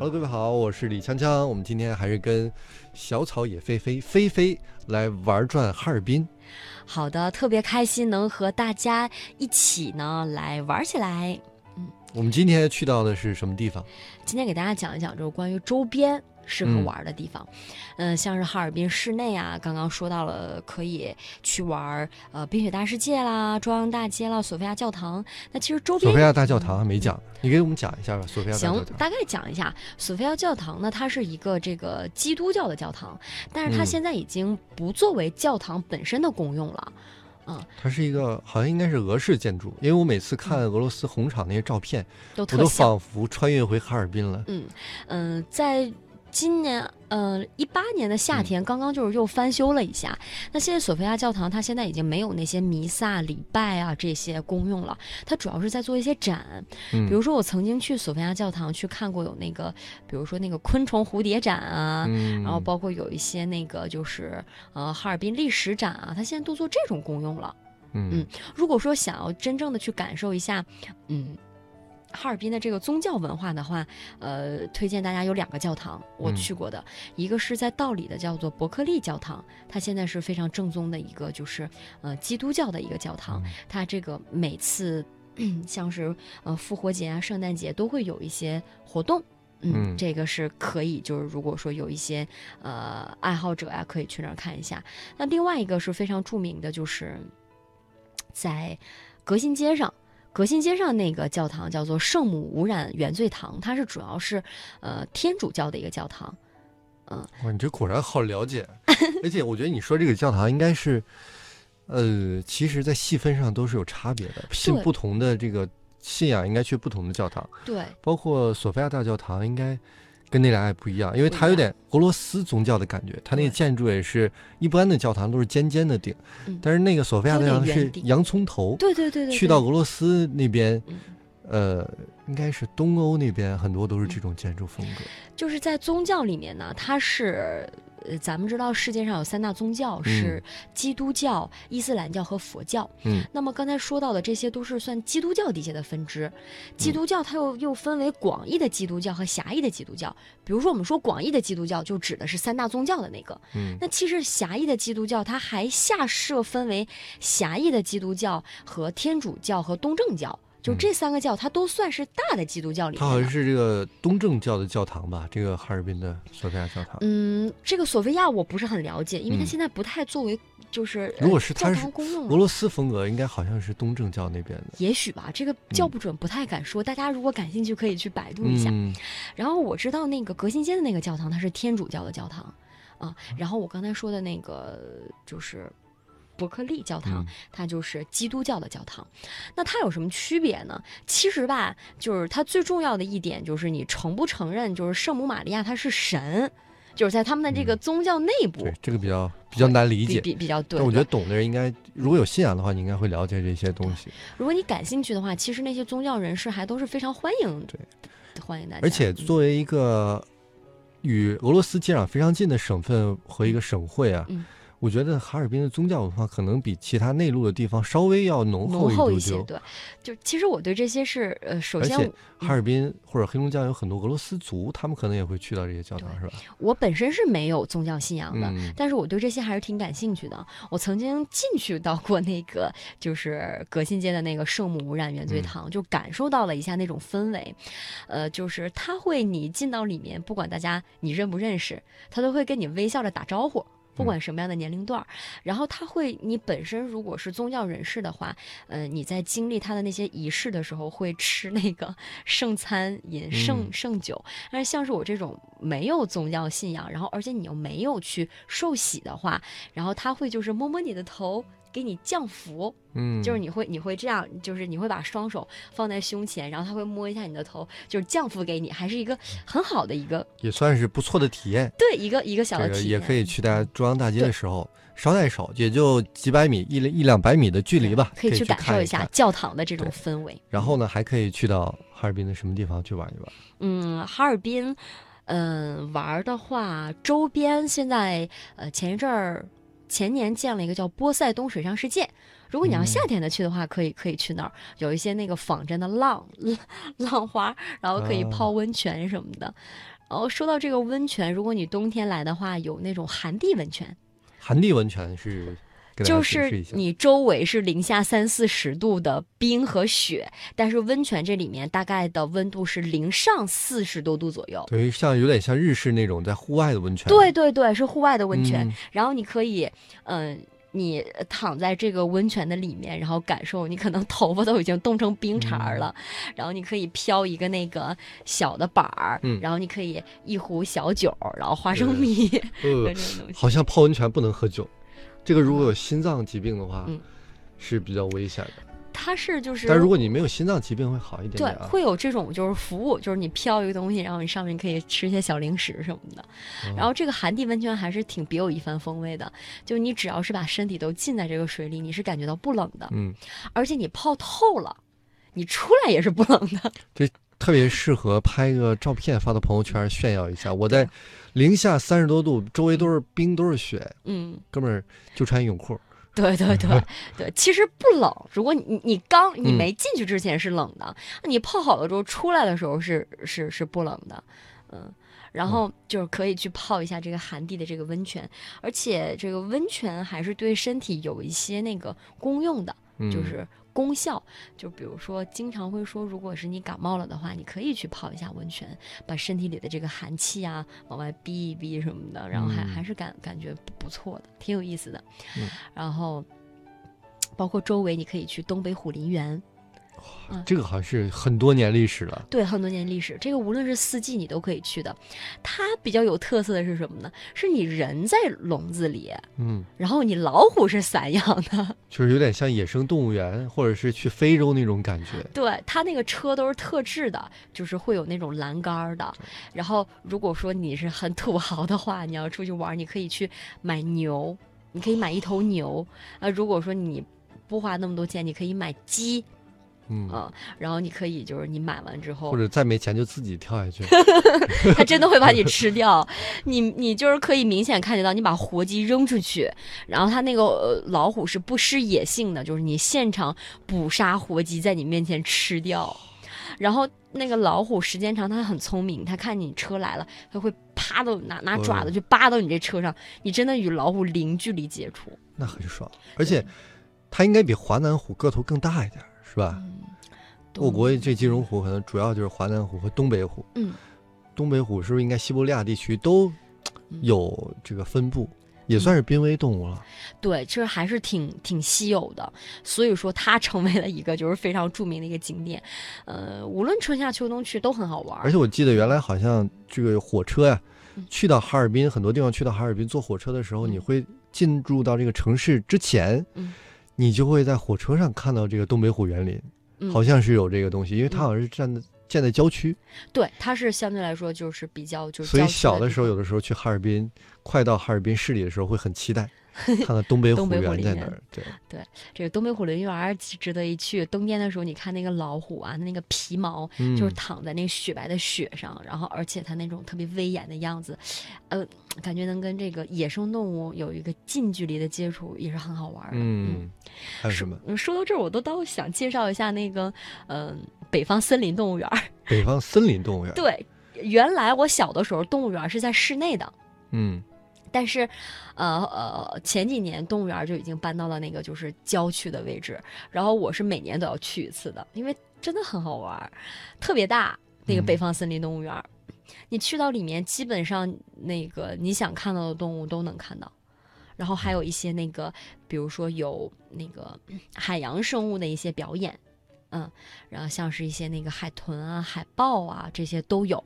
Hello，各位好，我是李锵锵。我们今天还是跟小草也飞飞飞飞来玩转哈尔滨。好的，特别开心能和大家一起呢来玩起来。嗯我们今天去到的是什么地方？今天给大家讲一讲，就是关于周边适合玩的地方。嗯、像是哈尔滨市内啊，刚刚说到了可以去玩呃冰雪大世界啦、中央大街啦、索菲亚教堂。那其实周边索菲亚大教堂还没讲，你给我们讲一下吧。索菲亚大教行，堂。大概讲一下，索菲亚教堂呢，它是一个这个基督教的教堂，但是它嗯现在已经不作为教堂本身的功用了。嗯它是一个好像应该是俄式建筑，因为我每次看俄罗斯红场那些照片，我都。仿佛穿越回哈尔滨了。嗯嗯、在今年呃一八年的嗯夏天，刚刚就是又翻修了一下。那现在索菲亚教堂它现在已经没有那些弥撒、礼拜啊这些功用了，它主要是在做一些展。嗯，比如说我曾经去索菲亚教堂去看过有那个，比如说那个昆虫蝴蝶展啊。嗯，然后包括有一些那个就是呃哈尔滨历史展啊，它现在都做这种功用了。嗯嗯如果说想要真正的去感受一下，嗯，哈尔滨的这个宗教文化的话，呃，推荐大家有两个教堂我嗯去过的，一个是在道里的叫做伯克利教堂，它现在是非常正宗的一个就是呃基督教的一个教堂，嗯它这个每次。嗯像是呃复活节啊、圣诞节都会有一些活动，嗯，嗯这个是可以，就是如果说有一些呃爱好者啊、可以去那儿看一下。那另外一个是非常著名的，就是在革新街上。革新街上那个教堂叫做圣母无染原罪堂，它是主要是呃天主教的一个教堂。嗯。哇，你这果然好了解，而且我觉得你说这个教堂应该是，呃，其实在细分上都是有差别的，信不同的这个信仰应该去不同的教堂，对，包括索菲亚大教堂应该跟那俩也不一样，因为它有点俄罗斯宗教的感觉，它那个建筑也是一般的教堂都是尖尖的顶，嗯但是那个索菲亚大教堂是洋葱头，对对对对，去到俄罗斯那边嗯，呃，应该是东欧那边很多都是这种建筑风格，就是在宗教里面呢，它是呃，咱们知道世界上有三大宗教是基督教、伊斯兰教和佛教。嗯，那么刚才说到的这些都是算基督教底下的分支。基督教它又又分为广义的基督教和狭义的基督教。比如说我们说广义的基督教，就指的是三大宗教的那个。嗯那其实狭义的基督教它还下设分为狭义的基督教和天主教和东正教。就嗯这三个教，它都算是大的基督教里面。它好像是这个东正教的教堂吧，这个哈尔滨的索菲亚教堂。嗯，这个索菲亚我不是很了解，因为它嗯现在不太作为就是呃如果是它教是。俄罗斯风格应该好像是东正教那边的。也许吧，这个叫嗯不准，不太敢说。大家如果感兴趣，可以去百度一下。嗯然后我知道那个革新街的那个教堂，它是天主教的教堂啊。然后我刚才说的那个就是伯克利教堂，嗯它就是基督教的教堂。那它有什么区别呢？其实吧，就是它最重要的一点就是你承不承认，就是圣母玛利亚她是神，就是在他们的这个宗教内部、对，这个比较比较难理解。比比较对。但我觉得懂的人应该，如果有信仰的话，你应该会了解这些东西。如果你感兴趣的话，其实那些宗教人士还都是非常欢迎，对，欢迎大家。而且嗯作为一个与俄罗斯接壤非常近的省份和一个省会啊，嗯我觉得哈尔滨的宗教文化可能比其他内陆的地方稍微要浓厚一些对，就其实我对这些是呃，首先哈尔滨或者黑龙江有很多俄罗斯族，他们可能也会去到这些教堂，是吧？我本身是没有宗教信仰的，嗯但是我对这些还是挺感兴趣的。我曾经进去到过那个就是革新街的那个圣母无染原罪嗯堂，就感受到了一下那种氛围。呃，就是他会你进到里面，不管大家你认不认识，他都会跟你微笑着打招呼。不管什么样的年龄段儿，然后他会，你本身如果是宗教人士的话，呃，你在经历他的那些仪式的时候，会吃那个 圣餐、饮圣嗯。圣酒。但是像是我这种没有宗教信仰，然后而且你又没有去受洗的话，然后他会就是摸摸你的头，给你降福，嗯，就是你会你会这样，就是你会把双手放在胸前，然后他会摸一下你的头，就是降福给你，还是一个很好的一个也算是不错的体验。对一个一个小的体验，也可以去大家中央大街的时候捎带手，也就几百米、一一两百米的距离吧，可以去感受一下。教堂的这种氛围。然后呢，还可以去到哈尔滨的什么地方去玩一玩？嗯，哈尔滨，嗯、玩儿的话，周边现在呃前一阵儿前年建了一个叫波塞冬水上世界。如果你要夏天的去的话，可以可以去那儿，有一些那个仿真的浪 浪花，然后可以泡温泉什么的。然后说到这个温泉，如果你冬天来的话，有那种寒地温泉。寒地温泉是？就是你周围是零下三四十度的冰和雪，但是温泉这里面大概的温度是零上四十多度左右，等于像有点像日式那种在户外的温泉。对对对，是户外的温泉。然后你可以，嗯，你躺在这个温泉的里面，然后感受，你可能头发都已经冻成冰碴了。然后你可以飘一个那个小的板儿，然后你可以一壶小酒，然后花生米呃，好像泡温泉不能喝酒。这个如果有心脏疾病的话，是比较危险的。它是就是，但如果你没有心脏疾病会好一点。对，会有这种就是服务，就是你飘一个东西，然后你上面可以吃一些小零食什么的。然后这个寒地温泉还是挺别有一番风味的，就你只要是把身体都浸在这个水里，你是感觉到不冷的。嗯，而且你泡透了，你出来也是不冷的。这特别适合拍个照片发到朋友圈炫耀一下。我在。零下三十多度，周围都是冰，都是雪。嗯，哥们儿就穿泳裤。对对对 对，其实不冷。如果你你刚你没进去之前是冷的，你泡好了之后出来的时候是是是不冷的。嗯，然后就是可以去泡一下这个寒地的这个温泉，而且这个温泉还是对身体有一些那个功用的，就是。功效就比如说，经常会说，如果是你感冒了的话，你可以去泡一下温泉，把身体里的这个寒气啊往外逼一逼什么的，然后还还是感感觉不错的，挺有意思的。然后包括周围，你可以去东北虎林园。这个好像是很多年历史了。对，很多年历史。这个无论是四季，你都可以去的。它比较有特色的是什么呢？是你人在笼子里，嗯，然后你老虎是散养的，就是有点像野生动物园，或者是去非洲那种感觉。对，它那个车都是特制的，就是会有那种栏杆的。然后，如果说你是很土豪的话，你要出去玩，你可以去买牛，你可以买一头牛。啊，如果说你不花那么多钱，你可以买鸡。嗯然后你可以就是你买完之后，或者再没钱就自己跳下去，它真的会把你吃掉。你你就是可以明显看得到，你把活鸡扔出去，然后它那个呃老虎是不失野性的，就是你现场捕杀活鸡在你面前吃掉。然后那个老虎时间长，它很聪明，它看你车来了，它会啪的拿拿爪子就扒到你这车上，你真的与老虎零距离接触，那很爽。而且它应该比华南虎个头更大一点。是吧？我国这金融虎可能主要就是华南虎和东北虎。嗯，东北虎是不是应该西伯利亚地区都有这个分布，也算是濒危动物了？对，其实还是挺挺稀有的，所以说它成为了一个就是非常著名的一个景点。呃，无论春夏秋冬去都很好玩。而且我记得原来好像这个火车呀，去到哈尔滨很多地方去到哈尔滨坐火车的时候，你会进入到这个城市之前。你就会在火车上看到这个东北虎园林，好像是有这个东西，因为它好像是站在建在郊区。对，它是相对来说就是比较就是。所以小的时候，有的时候去哈尔滨，快到哈尔滨市里的时候，会很期待。看看东北虎园在哪儿？对对，这个东北虎林园值得一去。冬天的时候，你看那个老虎啊，那个皮毛就是躺在那个雪白的雪上，然后而且它那种特别威严的样子，呃，感觉能跟这个野生动物有一个近距离的接触，也是很好玩的。嗯，还有什么？说到这儿，我都倒想介绍一下那个，嗯，北方森林动物园。北方森林动物园。对，原来我小的时候，动物园是在室内的。嗯。但是，呃呃，前几年动物园就已经搬到了那个就是郊区的位置，然后我是每年都要去一次的，因为真的很好玩，特别大。那个北方森林动物园，你去到里面，基本上那个你想看到的动物都能看到，然后还有一些那个，比如说有那个海洋生物的一些表演，嗯，然后像是一些那个海豚啊、海豹啊这些都有。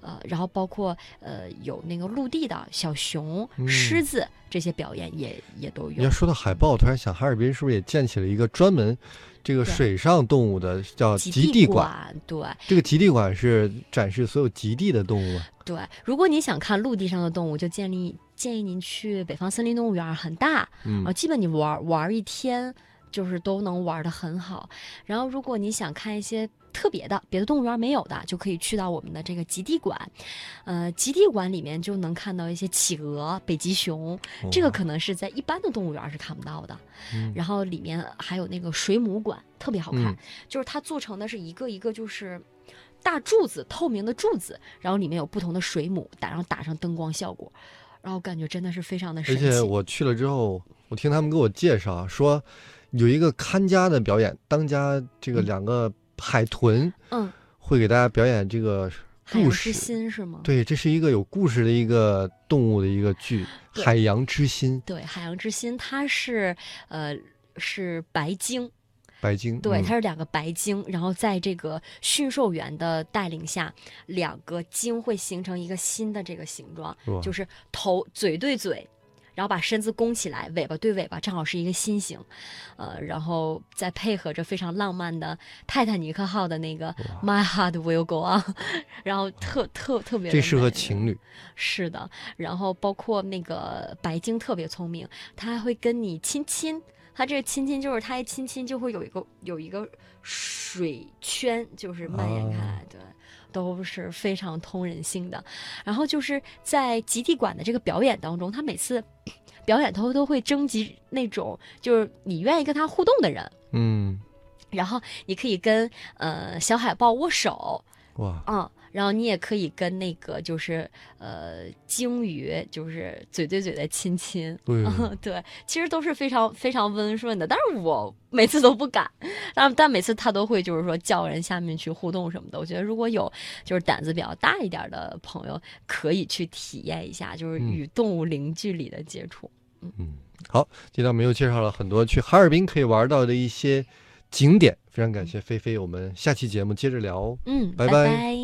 呃，然后包括呃有那个陆地的小熊、狮子这些表演也也都有。你要说到海豹，突然想哈尔滨是不是也建起了一个专门这个水上动物的叫极地馆？对，这个极地馆是展示所有极地的动物。对，如果你想看陆地上的动物，就建立建议您去北方森林动物园，很大，啊，基本你玩玩一天就是都能玩的很好。然后如果你想看一些特别的，别的动物园没有的，就可以去到我们的这个极地馆。呃，极地馆里面就能看到一些企鹅、北极熊，这个可能是在一般的动物园是看不到的。然后里面还有那个水母馆，特别好看，就是它做成的是一个一个就是大柱子，透明的柱子，然后里面有不同的水母，打上打上灯光效果，然后感觉真的是非常的神奇。而且我去了之后，我听他们给我介绍说，有一个看家的表演，当家这个两个。海豚，嗯，会给大家表演这个故事。是吗？对，这是一个有故事的一个动物的一个剧，《海洋之心》。对，《海洋之心》它是呃是白鲸，白鲸，对，它是两个白鲸，然后在这个驯兽员的带领下，两个鲸会形成一个新的这个形状，就是头嘴对嘴。然后把身子弓起来，尾巴对尾巴，正好是一个心形，呃，然后再配合着非常浪漫的泰坦尼克号的那个 My Heart Will Go On，然后特特特别。最适合情侣。是的，然后包括那个白鲸特别聪明，它还会跟你亲亲，它这个亲亲就是它一亲亲就会有一个有一个水圈，就是蔓延开来，对。都是非常通人性的，然后就是在极地馆的这个表演当中，他每次 表演头都会征集那种就是你愿意跟他互动的人，嗯，然后你可以跟呃小海豹握手，哇，嗯。然后你也可以跟那个就是呃鲸鱼，就是嘴对嘴的亲亲，对，其实都是非常非常温顺的。但是我每次都不敢，但但每次他都会就是说叫人下面去互动什么的。我觉得如果有就是胆子比较大一点的朋友，可以去体验一下，就是与动物零距离的接触。嗯，嗯好，今天我们又介绍了很多去哈尔滨可以玩到的一些景点，非常感谢菲菲，我们下期节目接着聊。嗯，拜拜。